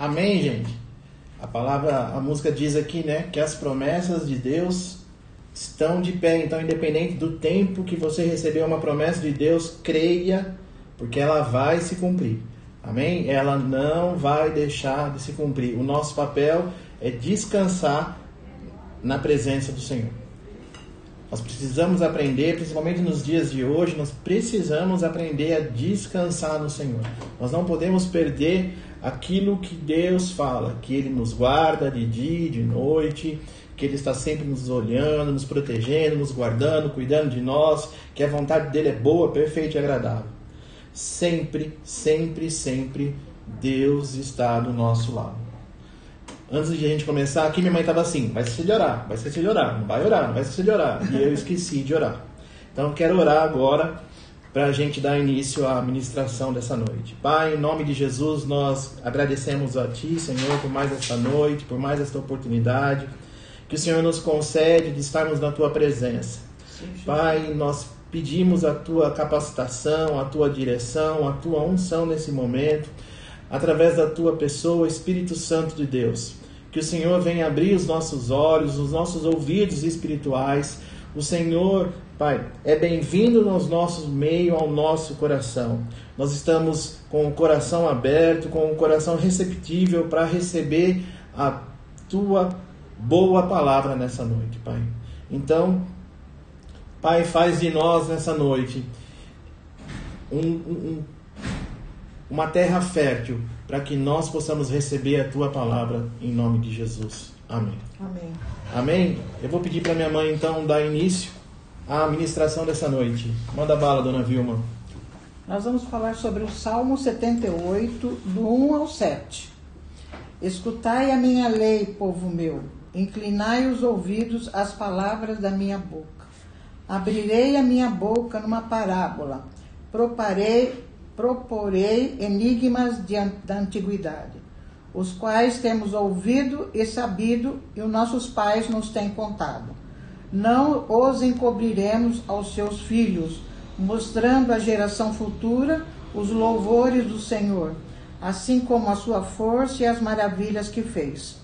Amém, gente? A palavra, a música diz aqui, né, que as promessas de Deus estão de pé. Então, independente do tempo que você recebeu uma promessa de Deus, creia, porque ela vai se cumprir. Amém? Ela não vai deixar de se cumprir. O nosso papel é descansar na presença do Senhor. Nós precisamos aprender, principalmente nos dias de hoje, nós precisamos aprender a descansar no Senhor. Nós não podemos perder aquilo que Deus fala, que Ele nos guarda de dia e de noite, que Ele está sempre nos olhando, nos protegendo, nos guardando, cuidando de nós, que a vontade dele é boa, perfeita e agradável. Sempre, sempre, sempre Deus está do nosso lado antes de a gente começar, aqui minha mãe estava assim: vai esquecer de orar, vai esquecer de orar, não vai orar, não vai esquecer de orar. E eu esqueci de orar. Então quero orar agora para a gente dar início à ministração dessa noite. Pai, em nome de Jesus, nós agradecemos a Ti, Senhor, por mais esta noite, por mais esta oportunidade que o Senhor nos concede de estarmos na Tua presença. Pai, nós pedimos a Tua capacitação, a Tua direção, a Tua unção nesse momento, através da Tua pessoa, Espírito Santo de Deus. Que o Senhor venha abrir os nossos olhos, os nossos ouvidos espirituais. O Senhor, Pai, é bem-vindo nos nossos meio ao nosso coração. Nós estamos com o coração aberto, com o coração receptível para receber a tua boa palavra nessa noite, Pai. Então, Pai, faz de nós nessa noite um, um, uma terra fértil para que nós possamos receber a tua palavra em nome de Jesus. Amém. Amém. Amém? Eu vou pedir para minha mãe então dar início à ministração dessa noite. Manda bala, dona Vilma. Nós vamos falar sobre o Salmo 78, do 1 ao 7. Escutai a minha lei, povo meu, inclinai os ouvidos às palavras da minha boca. Abrirei a minha boca numa parábola, proparei proporei enigmas de, da antiguidade, os quais temos ouvido e sabido e os nossos pais nos têm contado. Não os encobriremos aos seus filhos, mostrando à geração futura os louvores do Senhor, assim como a sua força e as maravilhas que fez.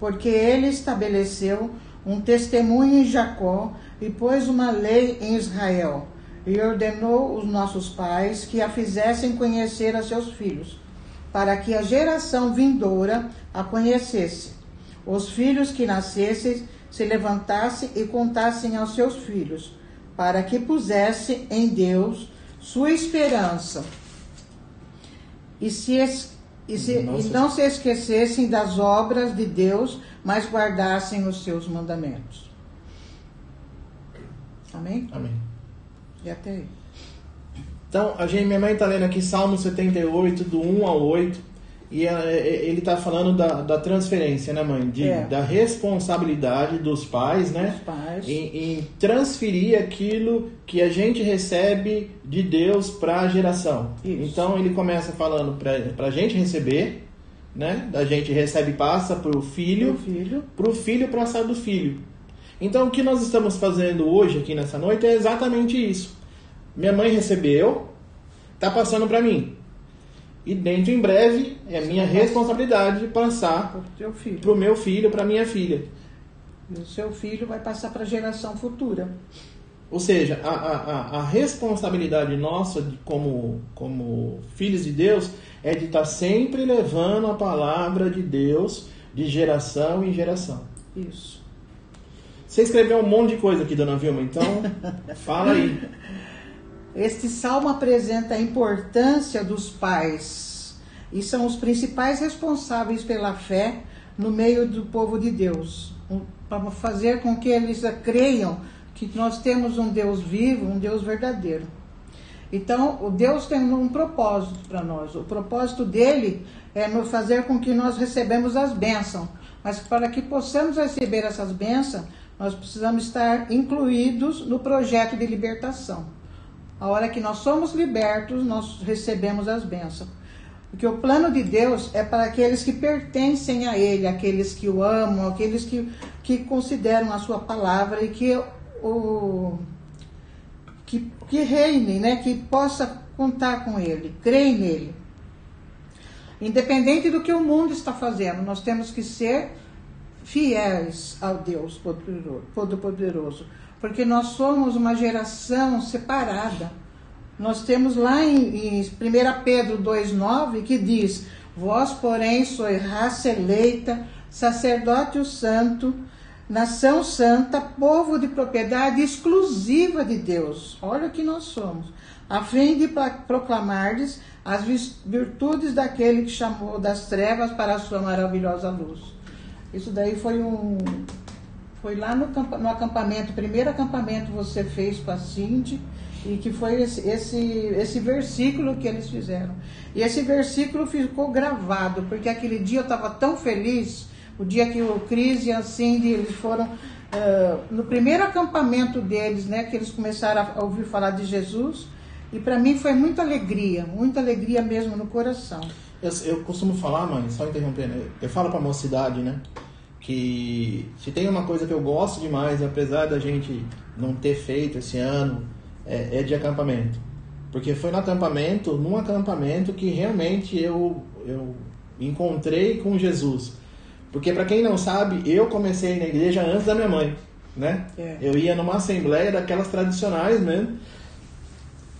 Porque ele estabeleceu um testemunho em Jacó e pôs uma lei em Israel e ordenou os nossos pais que a fizessem conhecer a seus filhos, para que a geração vindoura a conhecesse. Os filhos que nascessem se levantassem e contassem aos seus filhos, para que pusesse em Deus sua esperança e, se, e, se, e não se esquecessem das obras de Deus, mas guardassem os seus mandamentos. Amém? Amém. E até aí. Então, a gente, minha mãe está lendo aqui Salmo 78, do 1 ao 8. E ele está falando da, da, transferência, né, mãe? De, é. Da responsabilidade dos pais, né? Dos pais. Em, em, transferir aquilo que a gente recebe de Deus para a geração. Isso. Então ele começa falando para a gente receber, né? Da gente recebe e passa para o filho, para o filho passar do filho. Então, o que nós estamos fazendo hoje aqui nessa noite é exatamente isso. Minha mãe recebeu, está passando para mim. E dentro em breve é minha responsabilidade de passar para o meu filho, para minha filha. E o seu filho vai passar para a geração futura. Ou seja, a, a, a responsabilidade nossa de, como, como filhos de Deus é de estar tá sempre levando a palavra de Deus de geração em geração. Isso. Você escreveu um monte de coisa aqui, dona Vilma, então fala aí. Este salmo apresenta a importância dos pais e são os principais responsáveis pela fé no meio do povo de Deus, para fazer com que eles creiam que nós temos um Deus vivo, um Deus verdadeiro. Então, o Deus tem um propósito para nós. O propósito dele é nos fazer com que nós recebemos as bênçãos. Mas para que possamos receber essas bênçãos, nós precisamos estar incluídos no projeto de libertação. A hora que nós somos libertos, nós recebemos as bênçãos. Porque o plano de Deus é para aqueles que pertencem a Ele, aqueles que o amam, aqueles que, que consideram a sua palavra e que o que, que reinem, né? que possa contar com Ele, creem nele. Independente do que o mundo está fazendo, nós temos que ser fiéis ao Deus Todo-Poderoso, porque nós somos uma geração separada. Nós temos lá em, em 1 Pedro 2,9 que diz: Vós, porém, sois raça eleita, sacerdócio santo, nação santa, povo de propriedade exclusiva de Deus. Olha o que nós somos. A fim de proclamardes as virtudes daquele que chamou das trevas para a sua maravilhosa luz. Isso daí foi um. Foi lá no, no acampamento, primeiro acampamento você fez com a Cindy, e que foi esse, esse, esse versículo que eles fizeram. E esse versículo ficou gravado, porque aquele dia eu estava tão feliz, o dia que o Cris e a Cindy eles foram. Uh, no primeiro acampamento deles, né, que eles começaram a ouvir falar de Jesus, e para mim foi muita alegria, muita alegria mesmo no coração. Eu, eu costumo falar, mãe, só interrompendo, eu falo para a mocidade, né? Que se tem uma coisa que eu gosto demais, apesar da gente não ter feito esse ano, é, é de acampamento. Porque foi no acampamento, num acampamento que realmente eu, eu encontrei com Jesus. Porque para quem não sabe, eu comecei na igreja antes da minha mãe, né? É. Eu ia numa assembleia daquelas tradicionais mesmo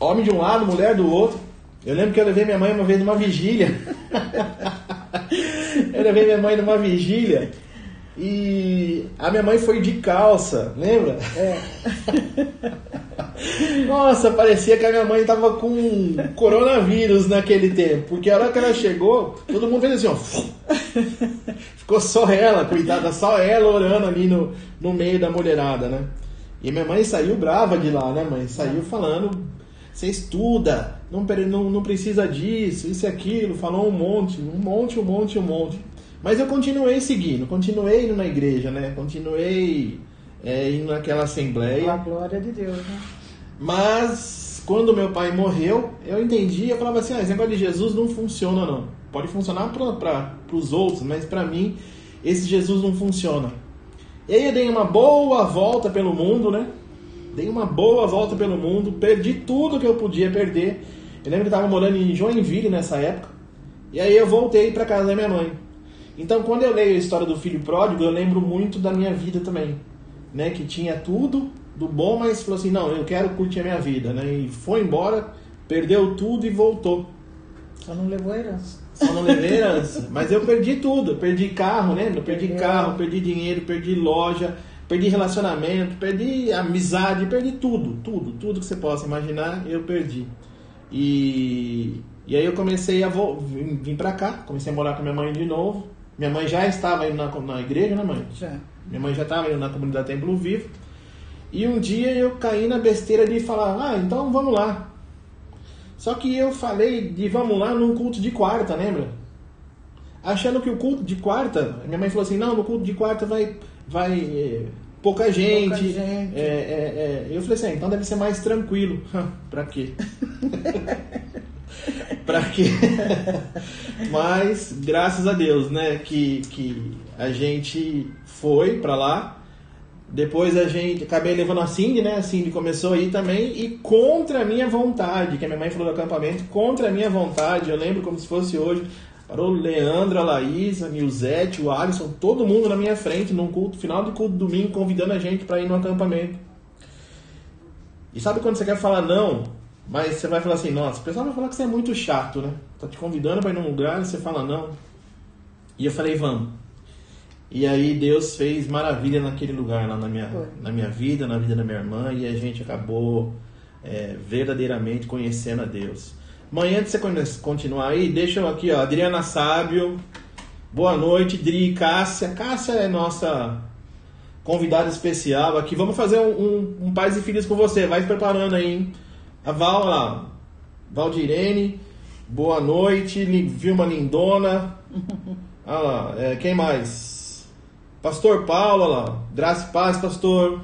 homem de um lado, mulher do outro. Eu lembro que eu levei minha mãe uma vez numa vigília. eu levei minha mãe numa vigília e a minha mãe foi de calça, lembra? É. Nossa, parecia que a minha mãe tava com coronavírus naquele tempo. Porque a hora que ela chegou, todo mundo fez assim, ó. Ficou só ela, cuidada, só ela orando ali no, no meio da mulherada, né? E minha mãe saiu brava de lá, né, mãe? Saiu falando você estuda, não, não, não precisa disso, isso e aquilo, falou um monte, um monte, um monte, um monte. Mas eu continuei seguindo, continuei indo na igreja, né? Continuei é, indo naquela assembleia. A glória de Deus, né? Mas quando meu pai morreu, eu entendi, eu falava assim, ah, esse negócio de Jesus não funciona não. Pode funcionar para os outros, mas para mim esse Jesus não funciona. E aí eu dei uma boa volta pelo mundo, né? Dei uma boa volta pelo mundo, perdi tudo que eu podia perder. Eu lembro que estava morando em Joinville nessa época. E aí eu voltei para casa da minha mãe. Então, quando eu leio a história do filho pródigo, eu lembro muito da minha vida também, né? Que tinha tudo do bom, mas falou assim: "Não, eu quero curtir a minha vida", né? E foi embora, perdeu tudo e voltou. Só não levou a herança. Só não levei herança, mas eu perdi tudo, perdi carro, né? Eu perdi carro, perdi dinheiro, perdi loja, Perdi relacionamento, perdi amizade, perdi tudo, tudo, tudo que você possa imaginar, eu perdi. E, e aí eu comecei a vir, vir pra cá, comecei a morar com minha mãe de novo. Minha mãe já estava indo na, na igreja, né, mãe? Já. Minha mãe já estava indo na comunidade Templo Vivo. E um dia eu caí na besteira de falar, ah, então vamos lá. Só que eu falei de vamos lá num culto de quarta, lembra? Achando que o culto de quarta, minha mãe falou assim, não, no culto de quarta vai, vai eh, pouca gente. Pouca gente. É, é, é. Eu falei assim, ah, então deve ser mais tranquilo. pra quê? pra quê? Mas, graças a Deus, né, que, que a gente foi pra lá. Depois a gente, acabei levando a Cindy, né? A Cindy começou aí também e contra a minha vontade, que a minha mãe falou do acampamento, contra a minha vontade, eu lembro como se fosse hoje, Parou o Leandro, a Laís, a Nilzete, o Alisson, todo mundo na minha frente, num culto, final de culto domingo, convidando a gente para ir no acampamento. E sabe quando você quer falar não, mas você vai falar assim, nossa, o pessoal vai falar que você é muito chato, né? Tá te convidando para ir num lugar e você fala não. E eu falei, vamos. E aí Deus fez maravilha naquele lugar, lá na minha, na minha vida, na vida da minha irmã, e a gente acabou é, verdadeiramente conhecendo a Deus. Mãe, antes de você continuar aí, deixa eu aqui, ó, Adriana Sábio. Boa noite, Dri, Cássia. Cássia é nossa convidada especial aqui. Vamos fazer um, um, um pais e filhos com você. Vai se preparando aí, hein? A Val, lá, Valdirene. Boa noite, Vilma Lindona. Ah lá, é, quem mais? Pastor Paulo, lá. Graça e paz, pastor.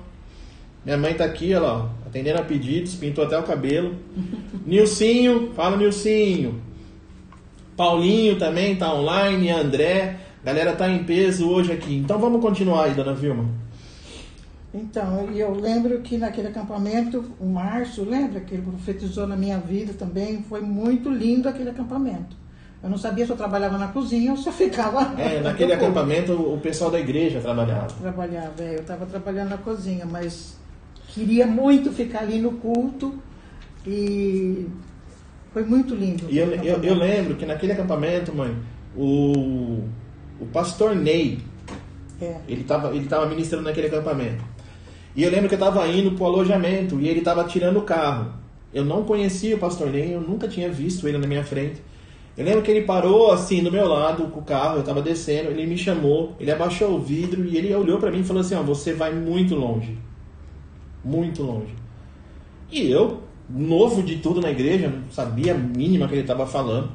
Minha mãe tá aqui, ó lá atendendo a pedidos, pintou até o cabelo. Nilcinho, fala Nilcinho. Paulinho também tá online, André. Galera tá em peso hoje aqui. Então vamos continuar aí, dona Vilma. Então, eu lembro que naquele acampamento, o Márcio, lembra que ele profetizou na minha vida também? Foi muito lindo aquele acampamento. Eu não sabia se eu trabalhava na cozinha ou se eu ficava. É, naquele acampamento o pessoal da igreja trabalhava. Trabalhava, é, eu estava trabalhando na cozinha, mas queria muito ficar ali no culto e foi muito lindo. E eu, eu, eu lembro que naquele acampamento, mãe, o, o pastor Ney, É. ele estava ele tava ministrando naquele acampamento. E eu lembro que eu estava indo pro alojamento e ele estava tirando o carro. Eu não conhecia o pastor Ney, eu nunca tinha visto ele na minha frente. Eu lembro que ele parou assim do meu lado com o carro, eu estava descendo, ele me chamou, ele abaixou o vidro e ele olhou para mim e falou assim: ó, você vai muito longe. Muito longe. E eu, novo de tudo na igreja, não sabia a mínima que ele estava falando.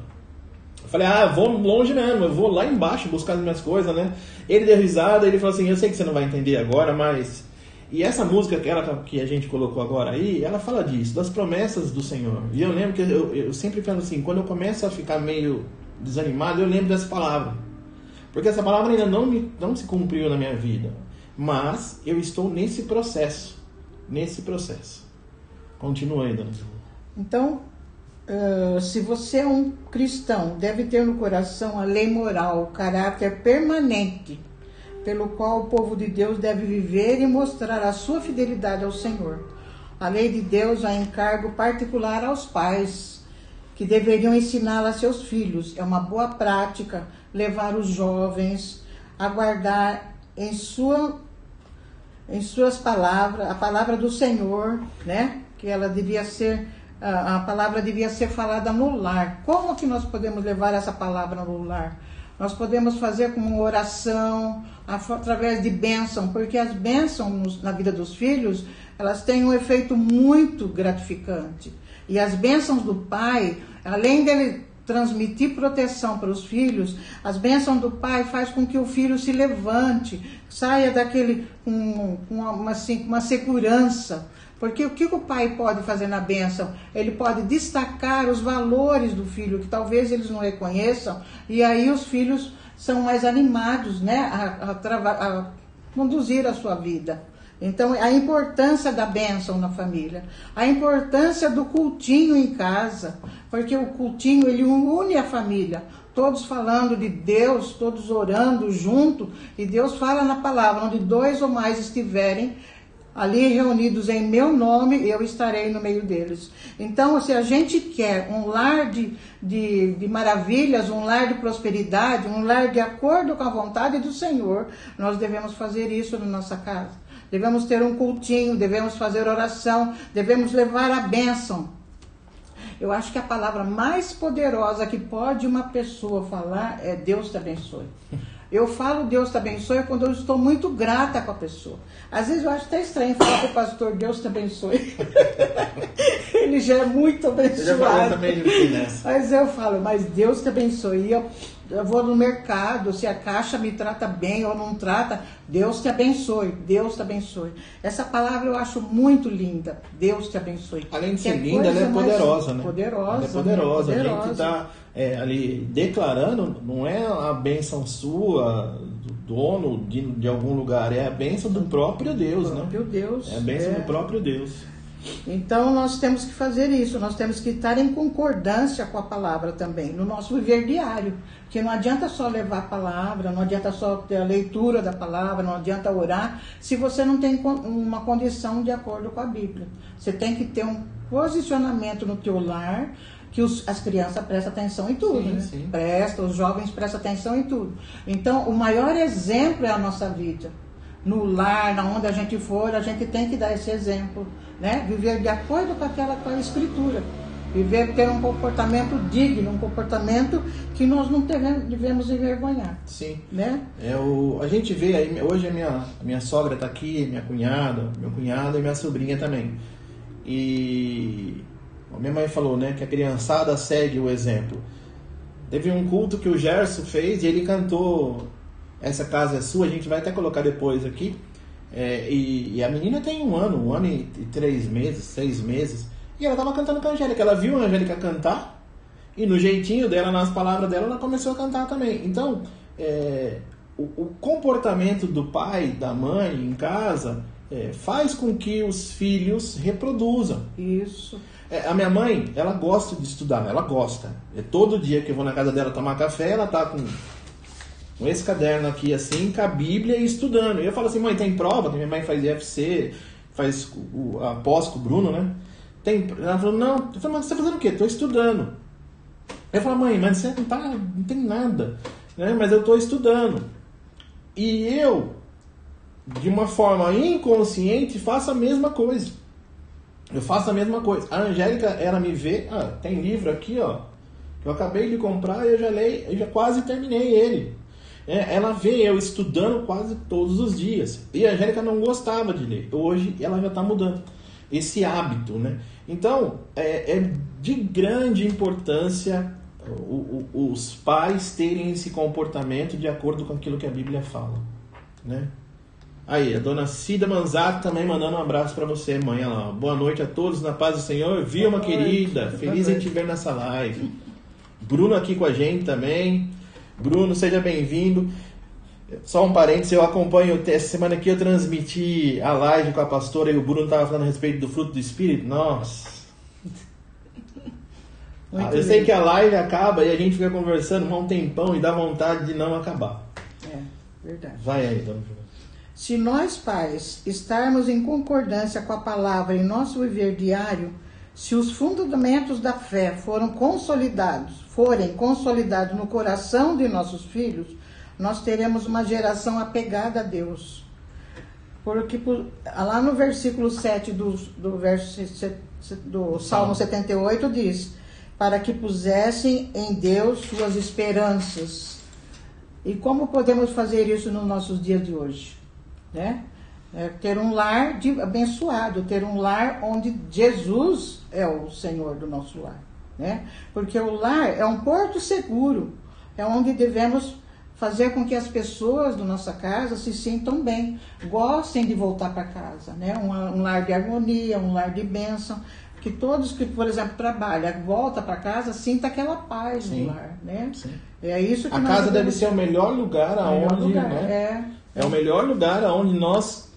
Eu falei, ah, vou longe mesmo, eu vou lá embaixo buscar as minhas coisas, né? Ele deu risada, ele falou assim, eu sei que você não vai entender agora, mas... E essa música que, ela, que a gente colocou agora aí, ela fala disso, das promessas do Senhor. E eu lembro que eu, eu sempre falo assim, quando eu começo a ficar meio desanimado, eu lembro dessa palavra. Porque essa palavra ainda não, me, não se cumpriu na minha vida. Mas eu estou nesse processo. Nesse processo. Continua aí, dona. Então, ah, se você é um cristão, deve ter no coração a lei moral, o caráter permanente, pelo qual o povo de Deus deve viver e mostrar a sua fidelidade ao Senhor. A lei de Deus há encargo particular aos pais, que deveriam ensiná-la a seus filhos. É uma boa prática levar os jovens a guardar em sua em suas palavras, a palavra do Senhor, né? Que ela devia ser, a, palavra devia ser falada no lar. Como que nós podemos levar essa palavra no lar? Nós podemos fazer uma oração, através de bênção, porque as bênçãos na vida dos filhos, elas têm um efeito muito gratificante. E as bênçãos do pai, além dele transmitir proteção para os filhos, as bênçãos do pai faz com que o filho se levante, saia daquele com, com uma, assim, uma segurança. Porque o que o pai pode fazer na bênção? Ele pode destacar os valores do filho, que talvez eles não reconheçam, e aí os filhos são mais animados né, a, a a conduzir a sua vida. Então, a importância da bênção na família, a importância do cultinho em casa, porque o cultinho ele une a família, todos falando de Deus, todos orando junto, e Deus fala na palavra, onde dois ou mais estiverem ali reunidos em meu nome, eu estarei no meio deles. Então, se a gente quer um lar de, de, de maravilhas, um lar de prosperidade, um lar de acordo com a vontade do Senhor, nós devemos fazer isso na nossa casa. Devemos ter um cultinho, devemos fazer oração, devemos levar a bênção. Eu acho que a palavra mais poderosa que pode uma pessoa falar é Deus te abençoe. Eu falo Deus te abençoe quando eu estou muito grata com a pessoa. Às vezes eu acho até estranho falar para o pastor Deus te abençoe. Ele já é muito abençoado. nessa. Mas eu falo, mas Deus te abençoe. Eu, eu vou no mercado, se a caixa me trata bem ou não trata, Deus te abençoe, Deus te abençoe. Essa palavra eu acho muito linda. Deus te abençoe. Além de Que ser é linda, ela é poderosa, né? Poderosa. Ela é poderosa. né? A gente Poderosa. Está ali declarando, não é a bênção sua, do dono de, de algum lugar, é a bênção do próprio Deus, né? Próprio Deus. É a bênção é. do próprio Deus. Então nós temos que fazer isso, nós temos que estar em concordância com a palavra também, no nosso viver diário. Porque não adianta só levar a palavra, não adianta só ter a leitura da palavra, não adianta orar, se você não tem uma condição de acordo com a Bíblia. Você tem que ter um posicionamento no teu lar, que os- as crianças prestam atenção em tudo, Sim, né? sim. Prestam, os jovens prestam atenção em tudo. Então, o maior exemplo é a nossa vida no lar, na onde a gente for, a gente tem que dar esse exemplo, né? Viver de acordo com aquela com a escritura. Viver, ter um comportamento digno, um comportamento que nós não devemos, devemos envergonhar, Sim. né? É o, a gente vê aí, hoje a minha, a minha sogra está aqui, minha cunhada, meu cunhado e minha sobrinha também. E a minha mãe falou, né, que a criançada segue o exemplo. Teve um culto que o Gerson fez e ele cantou Essa Casa é Sua, a gente vai até colocar depois aqui. É, e, e a menina tem um ano, um ano e, e três meses, seis meses. E ela estava cantando com a Angélica. Ela viu a Angélica cantar e no jeitinho dela, nas palavras dela, ela começou a cantar também. Então, é, o, o comportamento do pai, da mãe em casa, é, faz com que os filhos reproduzam. Isso. É, a minha mãe, ela gosta de estudar, ela gosta. É, todo dia que eu vou na casa dela tomar café, ela tá com, com esse caderno aqui, assim, com a Bíblia e estudando. E eu falo assim, mãe, tem prova? Minha mãe faz IFC, faz o, a pós com o Bruno, né? Tem, ela falou, não. Eu falei, mas você tá fazendo o quê? Tô estudando. Eu falo, mãe, mas você não, tá, não tem nada. Né? Mas eu tô estudando. E eu, de uma forma inconsciente, faço a mesma coisa. Eu faço a mesma coisa. A Angélica, ela me vê, ah, tem livro aqui, ó, eu acabei de comprar e eu já leio, eu já quase terminei ele. É, ela vê eu estudando quase todos os dias. E a Angélica não gostava de ler. Hoje ela já está mudando esse hábito, né? Então, é, é de grande importância o, o, os pais terem esse comportamento de acordo com aquilo que a Bíblia fala, né? Aí, a dona Cida Manzato também mandando um abraço para você, mãe. Lá. Boa noite a todos, na paz do Senhor. Vilma, querida, feliz em te ver nessa live. Bruno aqui com a gente também. Bruno, seja bem-vindo. Só um parênteses, eu acompanho, essa semana aqui eu transmiti a live com a pastora e o Bruno estava falando a respeito do fruto do Espírito. Nossa! Muito eu sei que a live acaba e a gente fica conversando um tempão e dá vontade de não acabar. É, verdade. Vai aí, dona Juliana. Se nós, pais, estarmos em concordância com a palavra em nosso viver diário, se os fundamentos da fé foram consolidados, forem consolidados no coração de nossos filhos, nós teremos uma geração apegada a Deus. Porque lá no versículo 7 do, do, verso, do Salmo 78 diz: Para que pusessem em Deus suas esperanças. E como podemos fazer isso nos nossos dias de hoje? Né? É ter um lar de, abençoado, ter um lar onde Jesus é o Senhor do nosso lar, né? Porque o lar é um porto seguro, é onde devemos fazer com que as pessoas da nossa casa se sintam bem, gostem de voltar para casa, né? Um, um, lar de harmonia, um lar de bênção, que todos que, por exemplo, trabalham, volta para casa, sinta aquela paz Sim. no lar, né? Sim. É isso que a casa deve ser o melhor lugar aonde, melhor lugar, né? É é o melhor lugar onde nós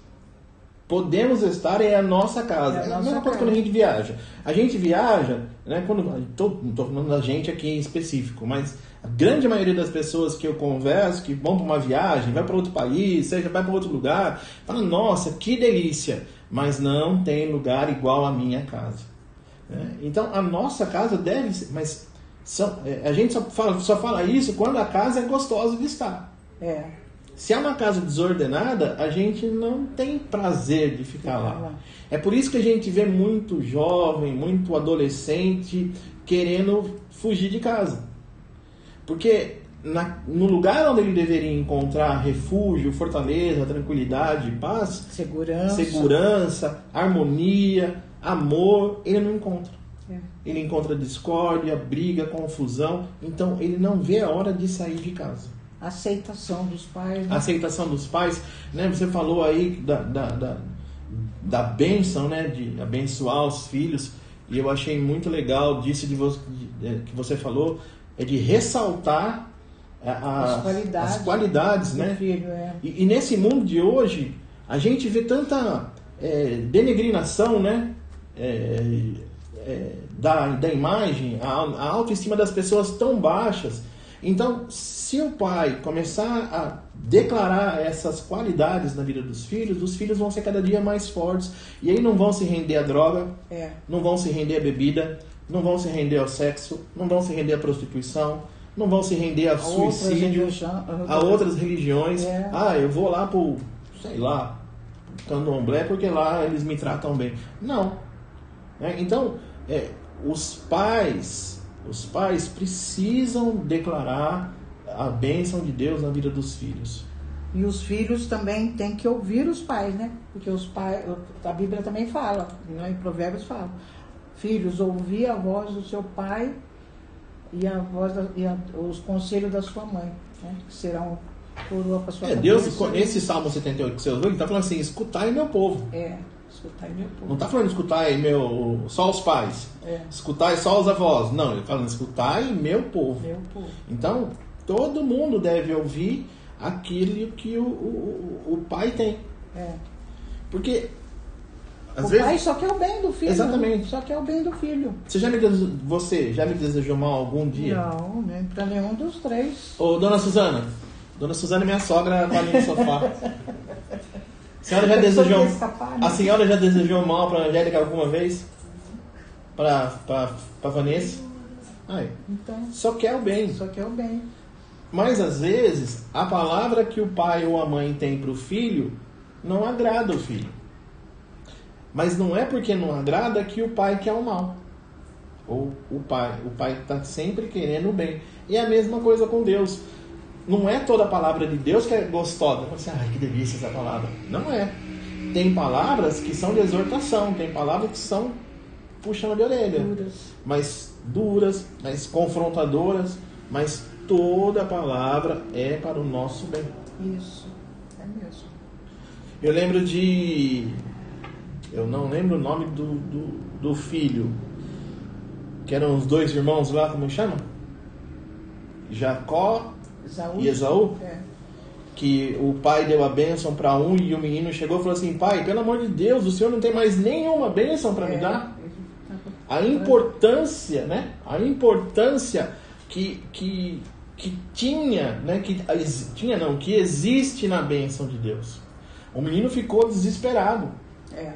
podemos estar é a nossa casa. É a, mesma coisa quando a gente viaja. A gente viaja, né, quando tô, não estou falando da gente aqui em específico, mas a grande maioria das pessoas que eu converso, que vão para uma viagem, vai para outro país, seja vai para outro lugar, fala, nossa, que delícia, mas não tem lugar igual à minha casa. Né? Então a nossa casa deve ser, mas são, é, a gente só fala, só fala isso quando a casa é gostosa de estar. É. Se é uma casa desordenada, a gente não tem prazer de ficar lá. É por isso que a gente vê muito jovem, muito adolescente querendo fugir de casa. Porque na, no lugar onde ele deveria encontrar refúgio, fortaleza, tranquilidade, paz, segurança, segurança harmonia, amor, ele não encontra. É. Ele encontra discórdia, briga, confusão. Então ele não vê a hora de sair de casa aceitação dos pais. Né? Aceitação dos pais, né? Você falou aí da, da, da, da bênção, né? De abençoar os filhos. E eu achei muito legal disso de você, de, de, que você falou, é de ressaltar a, a, as qualidades, as qualidades né? Filho, é. e, e, nesse mundo de hoje, a gente vê tanta é, denegrinação, né? É, é, da, da imagem, a, a autoestima das pessoas tão baixas então, se o pai começar a declarar essas qualidades na vida dos filhos, os filhos vão ser cada dia mais fortes e aí não vão se render à droga, é. não vão se render à bebida, não vão se render ao sexo, não vão se render à prostituição, não vão se render a, a suicídio, outras a outras religiões. É. Ah, eu vou lá pro, sei lá, candomblé porque lá eles me tratam bem. Não. É, então, é, os pais os pais precisam declarar a bênção de Deus na vida dos filhos. E os filhos também têm que ouvir os pais, né? Porque os pais, a Bíblia também fala, né? em Provérbios fala, filhos, ouvir a voz do seu pai e a voz da, e a, os conselhos da sua mãe, né? que serão coroa para sua É, Deus, esse Salmo 78 que você ouviu, ele está falando assim, escutai meu povo. É. Povo. Não está falando escutai meu, só os pais. É. Escutai só os avós. Não, ele está falando escutai meu povo. Meu povo. Então, todo mundo deve ouvir aquilo que o, o, o pai tem. É. Porque às o vezes pai só quer o bem do filho. Exatamente. Só quer o bem do filho. você já me dese- você já me desejou mal algum dia? Não, nem pra nenhum dos três. Ô, dona Suzana. Dona Suzana é minha sogra tá ali no sofá. A senhora já desejou escapar, né? A senhora já desejou mal pra Angélica alguma vez? Pra Vanessa? Ai, Então, só quer o bem. só quer o bem. Mas às vezes a palavra que o pai ou a mãe tem para o filho não agrada o filho. Mas não é porque não agrada que o pai quer o mal. Ou o pai, o pai está sempre querendo o bem. E é a mesma coisa com Deus. Não é toda a palavra de Deus que é gostosa. Você, ai, que delícia essa palavra. Não é. Tem palavras que são de exortação, tem palavras que são puxando de orelha Duras. mais duras, mais confrontadoras, mas toda palavra é para o nosso bem. Isso. É mesmo. Eu lembro de. Eu não lembro o nome do, do, do filho, que eram os dois irmãos lá, como chama? Jacó Esaú. e Esaú, É. que o pai deu a bênção para um e o menino chegou e falou assim: Pai, pelo amor de Deus, o senhor não tem mais nenhuma bênção para me É. dar? a importância, né? A importância que, que, que tinha, né? Que tinha não, que existe na bênção de Deus. O menino ficou desesperado. É.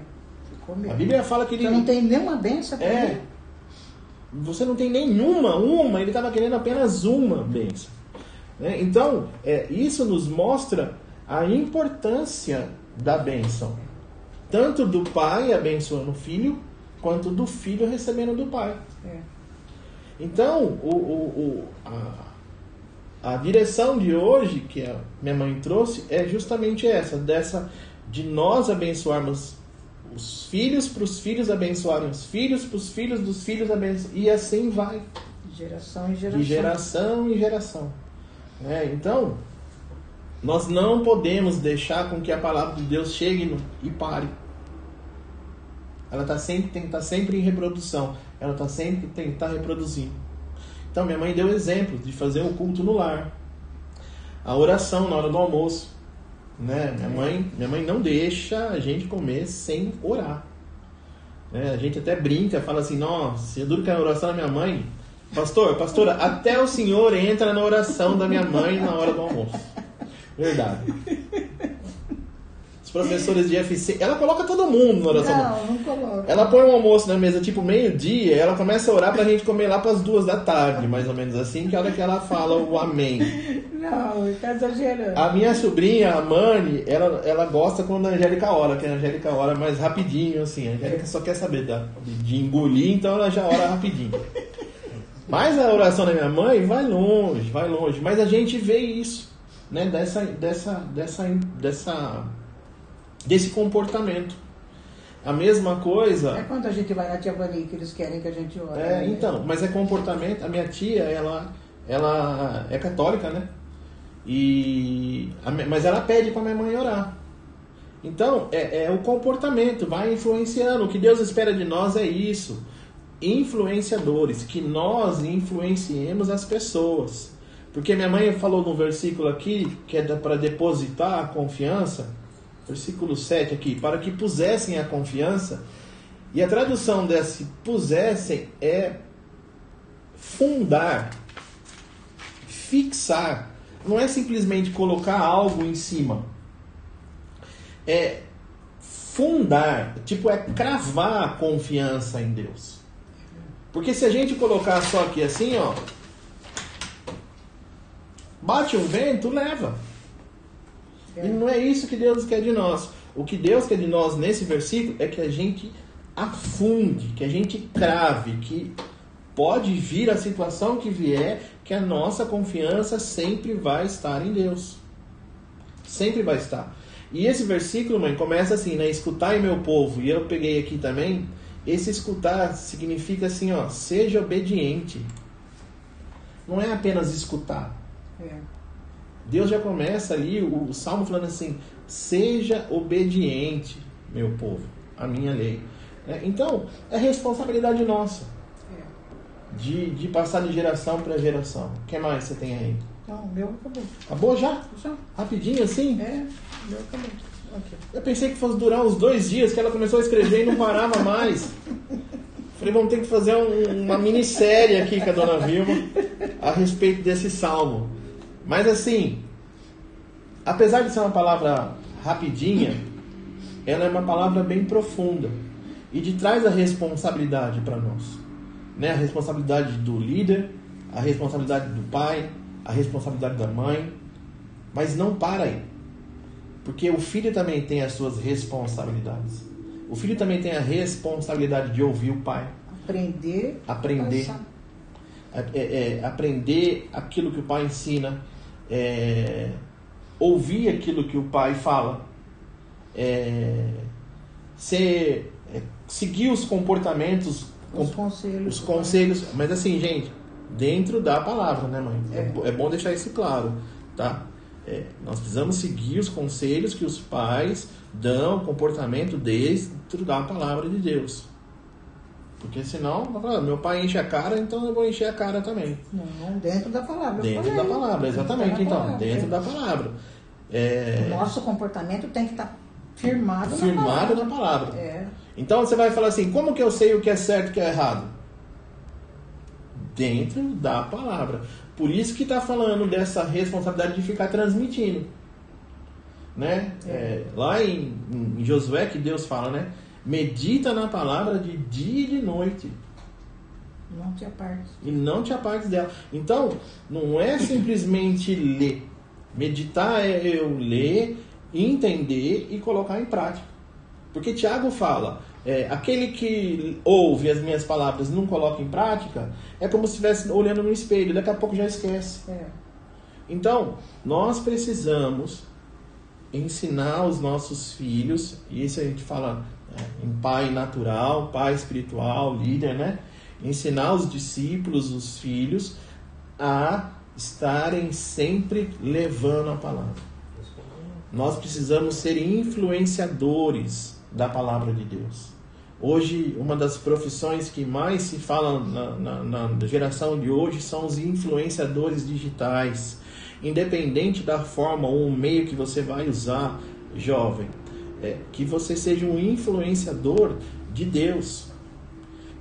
Ficou A mesmo. Bíblia fala que ele Você não tem nenhuma benção pra é. ele? Você não tem nenhuma, uma. Ele estava querendo apenas uma bênção. Né? Então, é, isso nos mostra a importância da bênção, tanto do pai abençoando o filho, quanto do filho recebendo do pai. É. Então, o, o, o- a, a direção de hoje que a minha mãe trouxe é justamente essa, dessa de nós abençoarmos os filhos para os filhos abençoarem os filhos, para os filhos dos filhos abençoarem, e assim vai, geração em geração. de geração em geração. Né? Então, nós não podemos deixar com que a palavra de Deus chegue e pare. Ela tá sempre, tem que estar sempre em reprodução. Ela tá sempre tem que estar reproduzindo. Então minha mãe deu exemplo de fazer um culto no lar. A oração na hora do almoço. Né? Minha, mãe, minha mãe não deixa a gente comer sem orar. Né? A gente até brinca, fala assim, nossa, eu duro que a oração da minha mãe. Pastor, pastora, até o senhor entra na oração da minha mãe na hora do almoço. Verdade. Os professores de FC, ela coloca todo mundo na oração. Não, não coloca. Ela põe um almoço na mesa tipo meio-dia, ela começa a orar pra gente comer lá pras duas da tarde, mais ou menos assim, que é a hora que ela fala o amém. Não, tá exagerando. A minha sobrinha, a Mani, ela, ela gosta quando a Angélica ora, que a Angélica ora mais rapidinho, assim. A Angélica só quer saber da, de, de engolir, então ela já ora rapidinho. Mas a oração da minha mãe vai longe, vai longe. Mas a gente vê isso, né? Dessa, dessa, dessa, dessa, desse comportamento. A mesma coisa. É quando a gente vai na Tia Vani que eles querem que a gente ore. É, né? então, mas é comportamento. A minha tia, ela, ela é católica, né? E, mas ela pede para minha mãe orar. Então, é, é o comportamento, vai influenciando. O que Deus espera de nós é isso. Influenciadores, que nós influenciemos as pessoas. Porque minha mãe falou num versículo aqui, que é para depositar a confiança, versículo 7 aqui, para que pusessem a confiança. E a tradução desse pusessem é fundar, fixar. Não é simplesmente colocar algo em cima. É fundar, tipo, é cravar a confiança em Deus. Porque se a gente colocar só aqui assim, ó, bate um vento, leva. E não é isso que Deus quer de nós. O que Deus quer de nós nesse versículo é que a gente afunde, que a gente crave, que pode vir a situação que vier, que a nossa confiança sempre vai estar em Deus. Sempre vai estar. E esse versículo, mãe, começa assim, né? Escutai meu povo. E eu peguei aqui também. Esse escutar significa assim, ó, seja obediente. Não é apenas escutar. É. Deus já começa ali, o, o salmo falando assim: seja obediente, meu povo, à minha lei. É, então, é responsabilidade nossa É. de, de passar de geração para geração. O que mais você tem aí? Então, o meu acabou. Acabou já? Já? Rapidinho assim? É, meu acabou. Ok. Eu pensei que fosse durar uns dois dias, que ela começou a escrever e não parava mais. Falei, vamos ter que fazer um- uma minissérie aqui com a dona Vilma a respeito desse salmo. Mas assim, apesar de ser uma palavra rapidinha, ela é uma palavra bem profunda e de traz a responsabilidade para nós. Né? A responsabilidade do líder, a responsabilidade do pai, a responsabilidade da mãe, mas não para aí. Porque o filho também tem as suas responsabilidades. O filho também tem a responsabilidade de ouvir o pai, Aprender. aprender, é, é, aprender aquilo que o pai ensina, é, ouvir aquilo que o pai fala, é, ser, é, seguir os comportamentos, Os com- conselhos. os conselhos, mas assim, gente, dentro da palavra, né, mãe? É, bo- é bom deixar isso claro, tá? É, nós precisamos seguir os conselhos que os pais dão, o comportamento dentro da palavra de Deus. Porque senão, meu pai enche a cara, então eu vou encher a cara também. Não, dentro da palavra. Dentro da palavra, exatamente. Então, palavra. dentro da palavra. É, O nosso comportamento tem que estar firmado, firmado na na palavra. palavra. É. Então você vai falar assim: como que eu sei o que é certo e o que é errado? Dentro da palavra. Por isso que está falando dessa responsabilidade de ficar transmitindo. Né? É, lá em, em Josué que Deus fala, né? Medita na palavra de dia e de noite Não te apartes. e não te apartes dela. Então, não é simplesmente ler. Meditar é eu ler, entender e colocar em prática. Porque Tiago fala, é, aquele que ouve as minhas palavras e não coloca em prática, é como se estivesse olhando no espelho, daqui a pouco já esquece. É. Então, nós precisamos ensinar os nossos filhos, e isso a gente fala é, em pai natural, pai espiritual, líder, né? Ensinar os discípulos, os filhos, a estarem sempre levando a palavra. Nós precisamos ser influenciadores da palavra de Deus. Hoje, uma das profissões que mais se fala na, na, na geração de hoje são os influenciadores digitais. Independente da forma ou o meio que você vai usar, jovem, é, que você seja um influenciador de Deus.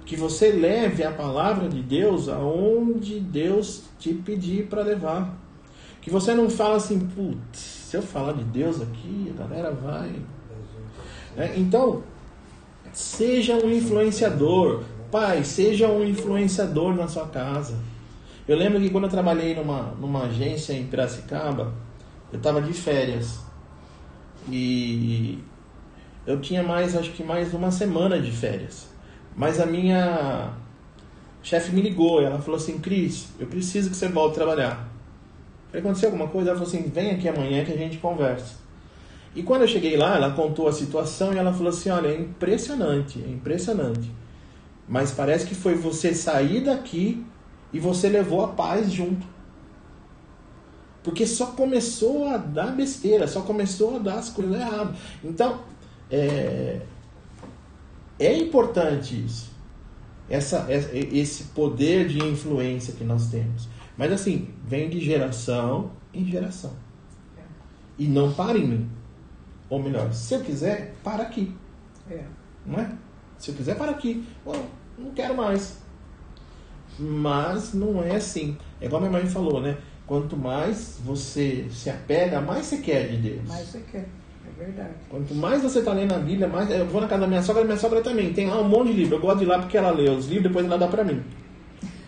Que você leve a palavra de Deus aonde Deus te pedir para levar. Que você não fala assim, putz, se eu falar de Deus aqui, a galera vai. É, então, seja um influenciador. Pai, seja um influenciador na sua casa. Eu lembro que quando eu trabalhei numa, numa agência em Piracicaba, eu estava de férias. E eu tinha mais, acho que mais uma semana de férias. Mas a minha chefe me ligou, ela falou assim, Cris, eu preciso que você volte a trabalhar. Falei, aconteceu alguma coisa? Ela falou assim, vem aqui amanhã que a gente conversa. E quando eu cheguei lá, ela contou a situação e ela falou assim, olha, é impressionante, é impressionante. Mas parece que foi você sair daqui e você levou a paz junto. Porque só começou a dar besteira, só começou a dar as coisas erradas. Então, é, é importante isso. Essa, é- esse poder de influência que nós temos. Mas assim, vem de geração em geração. E não para em mim. Ou melhor, se eu quiser, para aqui. É. Não é? Se eu quiser, para aqui. Bom, não quero mais. Mas não é assim. É igual minha mãe falou, né? Quanto mais você se apega, mais você quer de Deus. Mas você quer. É verdade. Quanto mais você está lendo a Bíblia, mais. Eu vou na casa da minha sogra, minha sogra também. Tem lá um monte de livro. Eu gosto de ir lá porque ela lê os livros, depois ela dá pra mim.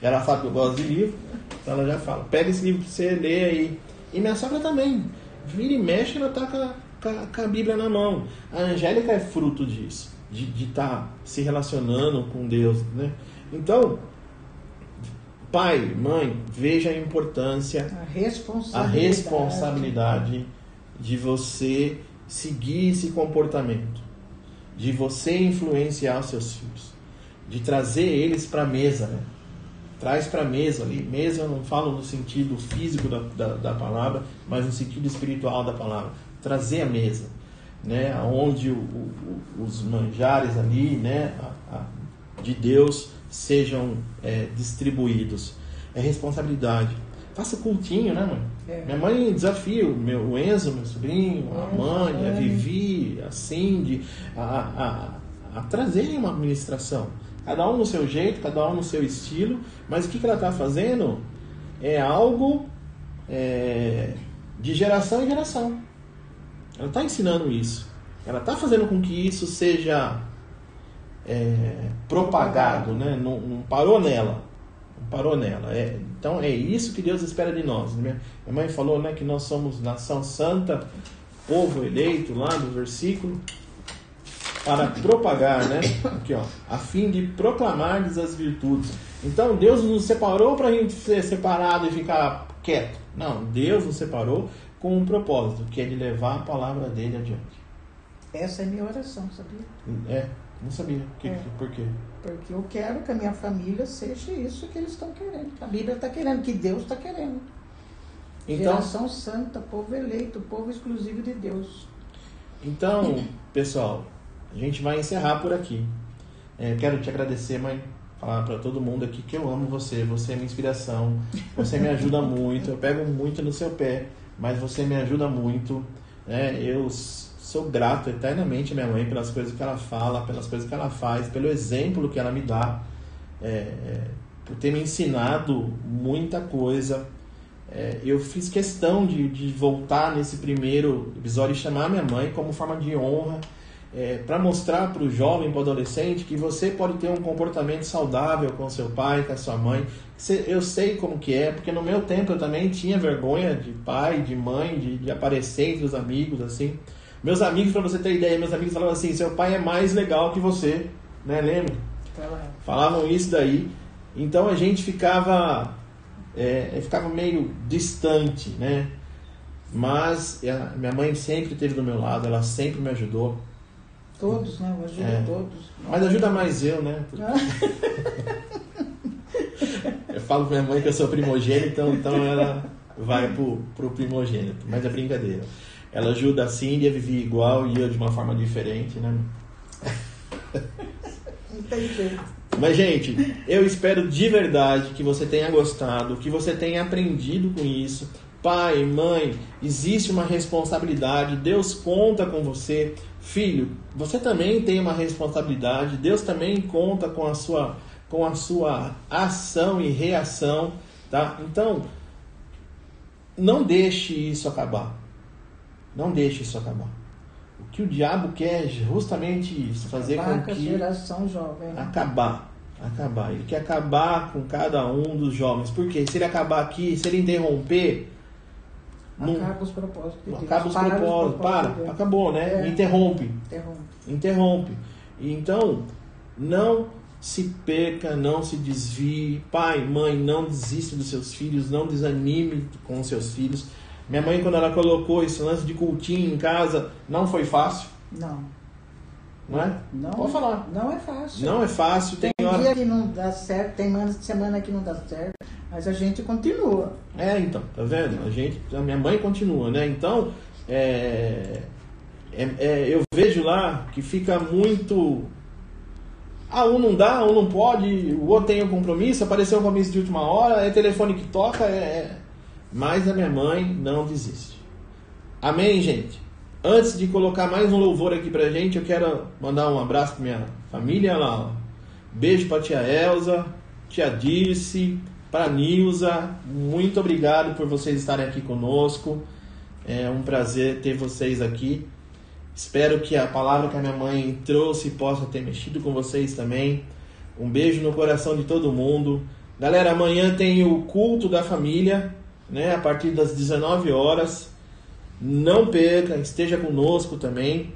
Ela sabe que eu gosto de livro, então ela já fala: pega esse livro pra você ler aí. E minha sogra também. Vira e mexe, ela tá com com a- a Bíblia na mão. A Angélica é fruto disso, de estar se relacionando com Deus, né? Então, pai, mãe, veja a importância A a responsabilidade. responsabilidade de você seguir esse comportamento, de você influenciar os seus filhos, de trazer eles para a mesa, né? Traz para a mesa ali. Mesa eu não falo no sentido físico da, da, da palavra, mas no sentido espiritual da palavra. Trazer a mesa, né? Onde o, o- os manjares ali, né? A- a- de Deus sejam é, distribuídos. É responsabilidade. faça cultinho, né, mãe? É. Minha mãe desafia o, meu, o Enzo, meu sobrinho, a mãe, a. Vivi, a Cindy, a, a, a trazerem uma administração. Cada um no seu jeito, cada um no seu estilo, mas o que, que ela está fazendo é algo é, de geração em geração. Ela está ensinando isso. Ela está fazendo com que isso seja é, propagado, né? não, não parou nela. Não parou nela. É, então é isso que Deus espera de nós. Minha mãe falou né, que nós somos nação santa, povo eleito, lá no versículo, para propagar, né? Aqui, ó, a fim de proclamar as virtudes. Então Deus nos separou para a gente ser separado e ficar quieto. Não, Deus nos separou com um propósito, que é de levar a palavra dele adiante. Essa é minha oração, sabia? É, não sabia. Que, É. Por quê? Porque eu quero que a minha família seja isso que eles estão querendo. que A Bíblia está querendo, que Deus está querendo. Então, Geração santa, povo eleito, povo exclusivo de Deus. então, pessoal, a gente vai encerrar por aqui. É, quero te agradecer, mãe. Falar para todo mundo aqui que eu amo você. Você é minha inspiração. Você me ajuda muito. Eu pego muito no seu pé, mas você me ajuda muito. né? Eu sou grato eternamente à minha mãe pelas coisas que ela fala, pelas coisas que ela faz, pelo exemplo que ela me dá, é, é, por ter me ensinado muita coisa. É, eu fiz questão de, de voltar nesse primeiro episódio e chamar minha mãe como forma de honra, para mostrar para o jovem, para o adolescente, que você pode ter um comportamento saudável com seu pai, com a sua mãe. Eu sei como que é, porque no meu tempo eu também tinha vergonha de pai, de mãe, de, de aparecer entre os amigos, assim. Meus amigos, para você ter ideia, meus amigos falavam assim, seu pai é mais legal que você, né? Lembra? Fala, falavam isso daí. Então a gente ficava, é, ficava meio distante, né? Mas minha mãe sempre esteve do meu lado, ela sempre me ajudou. Todos, né? Eu ajudo É. todos. Mas ajuda mais eu, né? Eu falo pra minha mãe que eu sou primogênito, então, então ela vai pro, pro primogênito. Mas é brincadeira. Ela ajuda a Cindy a viver igual e eu de uma forma diferente, né? Jeito. Mas, gente, eu espero de verdade que você tenha gostado, que você tenha aprendido com isso. Pai, mãe, existe uma responsabilidade, Deus conta com você. Filho, você também tem uma responsabilidade, Deus também conta com a sua, com a sua ação e reação, tá? Então, não deixe isso acabar. Não deixe isso acabar. O que o diabo quer é justamente isso, fazer Acabar com que geração jovem. né? acabar. Acabar. Ele quer acabar com cada um dos jovens. Porque se ele acabar aqui, se ele interromper, não, Acaba os propósitos de acaba os Para propósitos. Para, de acabou, né? É. Interrompe. Interrompe. Interrompe. Então, não se perca, não se desvie. Pai, mãe, não desista dos seus filhos, não desanime com os seus filhos. Minha mãe, quando ela colocou esse lance de cultinho em casa, não foi fácil, Não. não é? Não, Pode falar. Não é fácil. Não é fácil, tem, Tem hora. dia que não dá certo, tem mana- semana que não dá certo, mas a gente continua. É, então, tá vendo? A gente, a minha mãe continua, né? Então, é, é- é, eu vejo lá que fica muito. Ah, um não dá, um não pode, o outro tem um compromisso, apareceu um compromisso de última hora, é telefone que toca, é, é... mas a minha mãe não desiste. Amém, gente? Antes de colocar mais um louvor aqui pra gente, eu quero mandar um abraço pra minha família lá. ó. Beijo pra tia Elza, tia Dirce, pra Nilza. Muito obrigado por vocês estarem aqui conosco. É um prazer ter vocês aqui. Espero que a palavra que a minha mãe trouxe possa ter mexido com vocês também. Um beijo no coração de todo mundo. Galera, amanhã tem o culto da família, né? A partir das 19 horas. Não perca, esteja conosco também.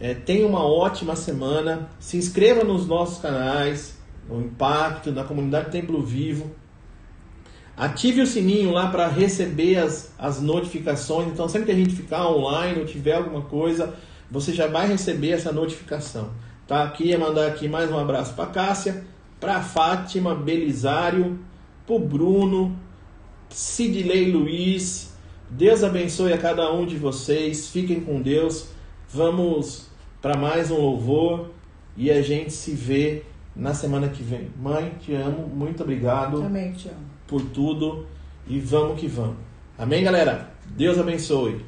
É, tenha uma ótima semana. Se inscreva nos nossos canais, no Impacto, na comunidade Templo Vivo. Ative o sininho lá para receber as, as notificações. Então, sempre que a gente ficar online ou tiver alguma coisa, você já vai receber essa notificação. Tá? Queria mandar aqui mais um abraço para Cássia, para Fátima Belisário, para Bruno, Sidley Luiz. Deus abençoe a cada um de vocês. Fiquem com Deus. Vamos para mais um louvor e a gente se vê na semana que vem. Mãe, te amo. Muito obrigado Também te amo. por tudo e vamos que vamos. Amém, galera? Deus abençoe.